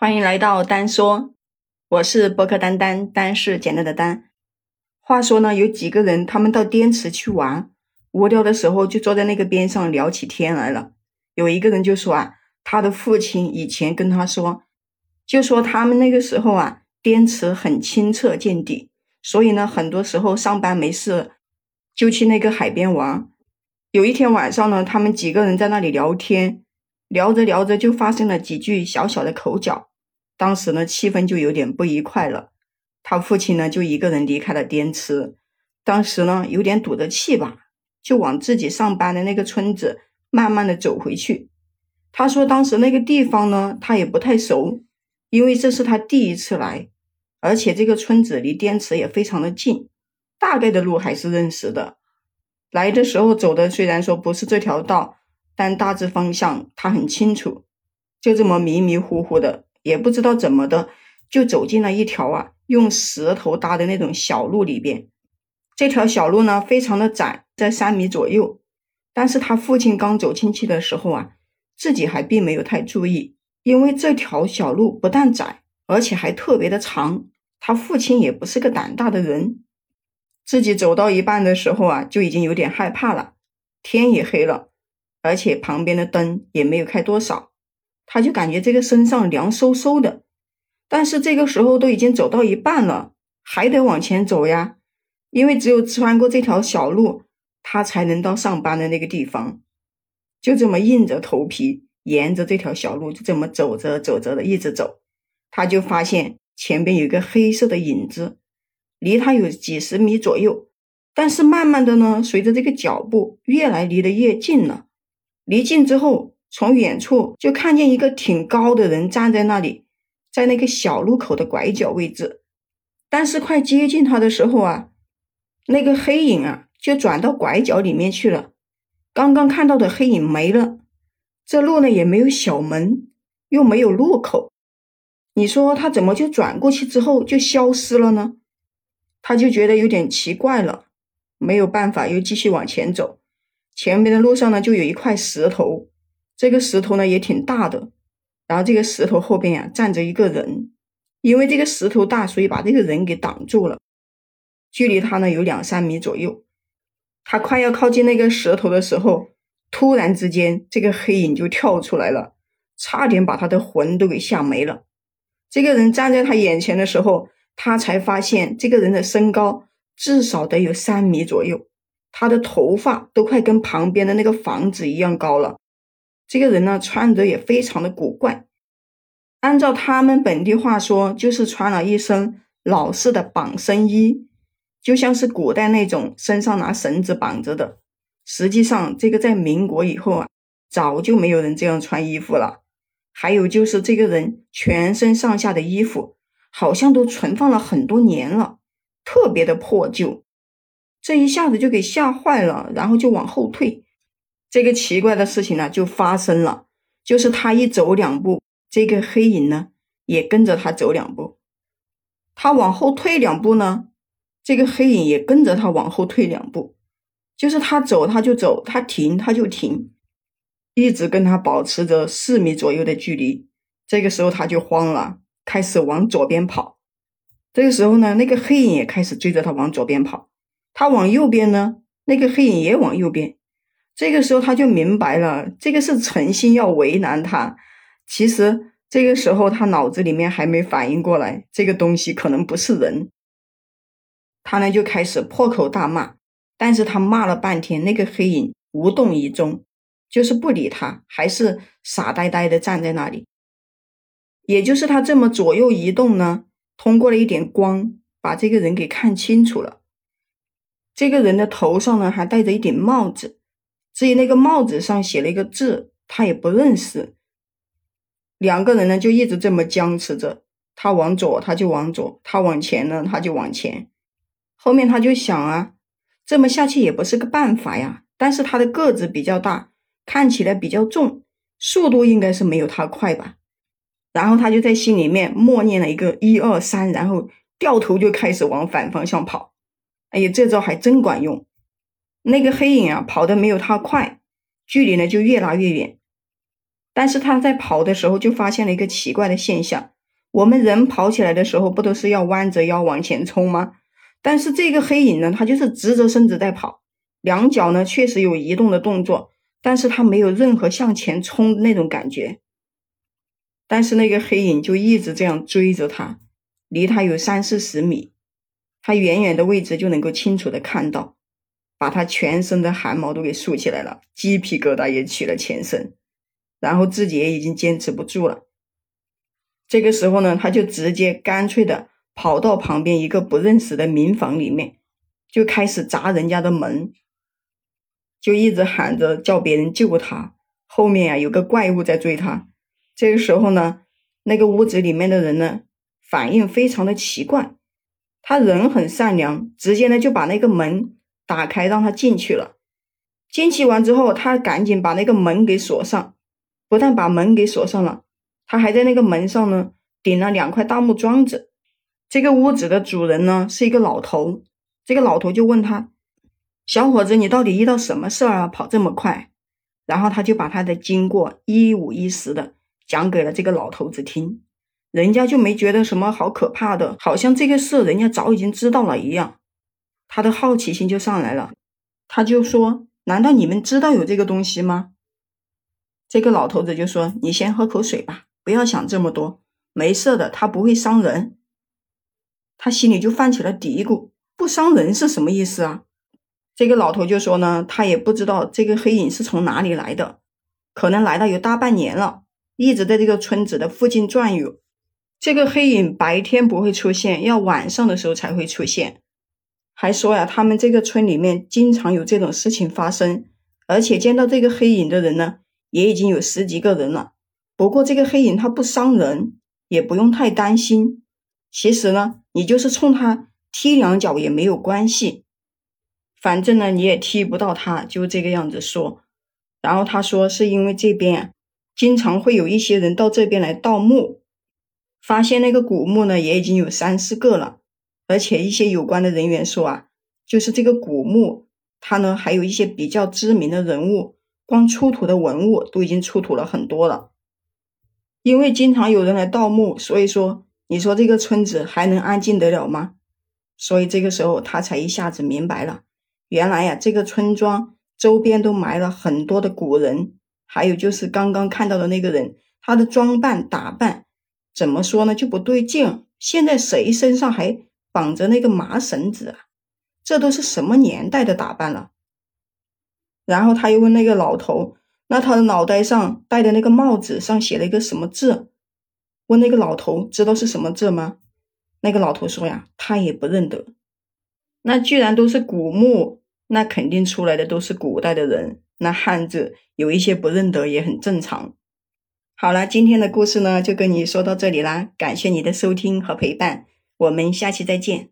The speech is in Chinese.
欢迎来到单说，我是博客丹丹，丹是简单的丹。话说呢，有几个人他们到滇池去玩，无聊的时候就坐在那个边上聊起天来了。有一个人就说啊，他的父亲以前跟他说，就说他们那个时候啊，滇池很清澈见底，所以呢，很多时候上班没事就去那个海边玩。有一天晚上呢，他们几个人在那里聊天，聊着聊着就发生了几句小小的口角。当时呢，气氛就有点不愉快了。他父亲呢，就一个人离开了滇池。当时呢，有点堵着气吧，就往自己上班的那个村子慢慢的走回去。他说，当时那个地方呢，他也不太熟，因为这是他第一次来，而且这个村子离滇池也非常的近，大概的路还是认识的。来的时候走的虽然说不是这条道，但大致方向他很清楚。就这么迷迷糊糊的。也不知道怎么的，就走进了一条啊用石头搭的那种小路里边。这条小路呢非常的窄，在三米左右。但是他父亲刚走进去的时候啊，自己还并没有太注意，因为这条小路不但窄，而且还特别的长。他父亲也不是个胆大的人，自己走到一半的时候啊，就已经有点害怕了。天也黑了，而且旁边的灯也没有开多少。他就感觉这个身上凉飕飕的，但是这个时候都已经走到一半了，还得往前走呀，因为只有穿过这条小路，他才能到上班的那个地方。就这么硬着头皮，沿着这条小路就这么走着走着的，一直走，他就发现前边有一个黑色的影子，离他有几十米左右，但是慢慢的呢，随着这个脚步越来离得越近了，离近之后。从远处就看见一个挺高的人站在那里，在那个小路口的拐角位置。但是快接近他的时候啊，那个黑影啊就转到拐角里面去了。刚刚看到的黑影没了，这路呢也没有小门，又没有路口。你说他怎么就转过去之后就消失了呢？他就觉得有点奇怪了，没有办法，又继续往前走。前面的路上呢就有一块石头。这个石头呢也挺大的，然后这个石头后边呀站着一个人，因为这个石头大，所以把这个人给挡住了。距离他呢有两三米左右。他快要靠近那个石头的时候，突然之间这个黑影就跳出来了，差点把他的魂都给吓没了。这个人站在他眼前的时候，他才发现这个人的身高至少得有三米左右，他的头发都快跟旁边的那个房子一样高了。这个人呢，穿着也非常的古怪，按照他们本地话说，就是穿了一身老式的绑身衣，就像是古代那种身上拿绳子绑着的。实际上，这个在民国以后啊，早就没有人这样穿衣服了。还有就是，这个人全身上下的衣服好像都存放了很多年了，特别的破旧。这一下子就给吓坏了，然后就往后退。这个奇怪的事情呢，就发生了，就是他一走两步，这个黑影呢也跟着他走两步，他往后退两步呢，这个黑影也跟着他往后退两步，就是他走他就走，他停他就停，一直跟他保持着四米左右的距离。这个时候他就慌了，开始往左边跑。这个时候呢，那个黑影也开始追着他往左边跑，他往右边呢，那个黑影也往右边。这个时候他就明白了，这个是诚心要为难他。其实这个时候他脑子里面还没反应过来，这个东西可能不是人。他呢就开始破口大骂，但是他骂了半天，那个黑影无动于衷，就是不理他，还是傻呆呆的站在那里。也就是他这么左右移动呢，通过了一点光，把这个人给看清楚了。这个人的头上呢还戴着一顶帽子。至于那个帽子上写了一个字，他也不认识。两个人呢就一直这么僵持着，他往左他就往左，他往前呢他就往前。后面他就想啊，这么下去也不是个办法呀。但是他的个子比较大，看起来比较重，速度应该是没有他快吧。然后他就在心里面默念了一个一二三，然后掉头就开始往反方向跑。哎呀，这招还真管用。那个黑影啊，跑的没有他快，距离呢就越拉越远。但是他在跑的时候就发现了一个奇怪的现象：我们人跑起来的时候不都是要弯着腰往前冲吗？但是这个黑影呢，它就是直着身子在跑，两脚呢确实有移动的动作，但是它没有任何向前冲的那种感觉。但是那个黑影就一直这样追着他，离他有三四十米，他远远的位置就能够清楚的看到，把他全身的汗毛都给竖起来了，鸡皮疙瘩也起了全身，然后自己也已经坚持不住了。这个时候呢，他就直接干脆的跑到旁边一个不认识的民房里面，就开始砸人家的门，就一直喊着叫别人救他，后面啊有个怪物在追他。这个时候呢，那个屋子里面的人呢，反应非常的奇怪。他人很善良，直接呢就把那个门打开，让他进去了。进去完之后，他赶紧把那个门给锁上。不但把门给锁上了，他还在那个门上呢顶了两块大木桩子。这个屋子的主人呢是一个老头。这个老头就问他：“小伙子，你到底遇到什么事儿啊？跑这么快？”然后他就把他的经过一五一十的。讲给了这个老头子听，人家就没觉得什么好可怕的，好像这个事人家早已经知道了一样，他的好奇心就上来了，他就说：“难道你们知道有这个东西吗？”这个老头子就说：“你先喝口水吧，不要想这么多，没事的，他不会伤人。”他心里就泛起了嘀咕：“不伤人是什么意思啊？”这个老头就说呢：“他也不知道这个黑影是从哪里来的，可能来了有大半年了。”一直在这个村子的附近转悠，这个黑影白天不会出现，要晚上的时候才会出现。还说呀，他们这个村里面经常有这种事情发生，而且见到这个黑影的人呢，也已经有十几个人了。不过这个黑影它不伤人，也不用太担心。其实呢，你就是冲他踢两脚也没有关系，反正呢你也踢不到他，就这个样子说。然后他说是因为这边。经常会有一些人到这边来盗墓，发现那个古墓呢，也已经有三四个了。而且一些有关的人员说啊，就是这个古墓，它呢还有一些比较知名的人物，光出土的文物都已经出土了很多了。因为经常有人来盗墓，所以说你说这个村子还能安静得了吗？所以这个时候他才一下子明白了，原来呀，这个村庄周边都埋了很多的古人。还有就是刚刚看到的那个人，他的装扮打扮怎么说呢？就不对劲。现在谁身上还绑着那个麻绳子啊？这都是什么年代的打扮了？然后他又问那个老头：“那他的脑袋上戴的那个帽子上写了一个什么字？”问那个老头知道是什么字吗？那个老头说呀，他也不认得。那既然都是古墓，那肯定出来的都是古代的人。那汉字有一些不认得也很正常。好了，今天的故事呢就跟你说到这里啦，感谢你的收听和陪伴，我们下期再见。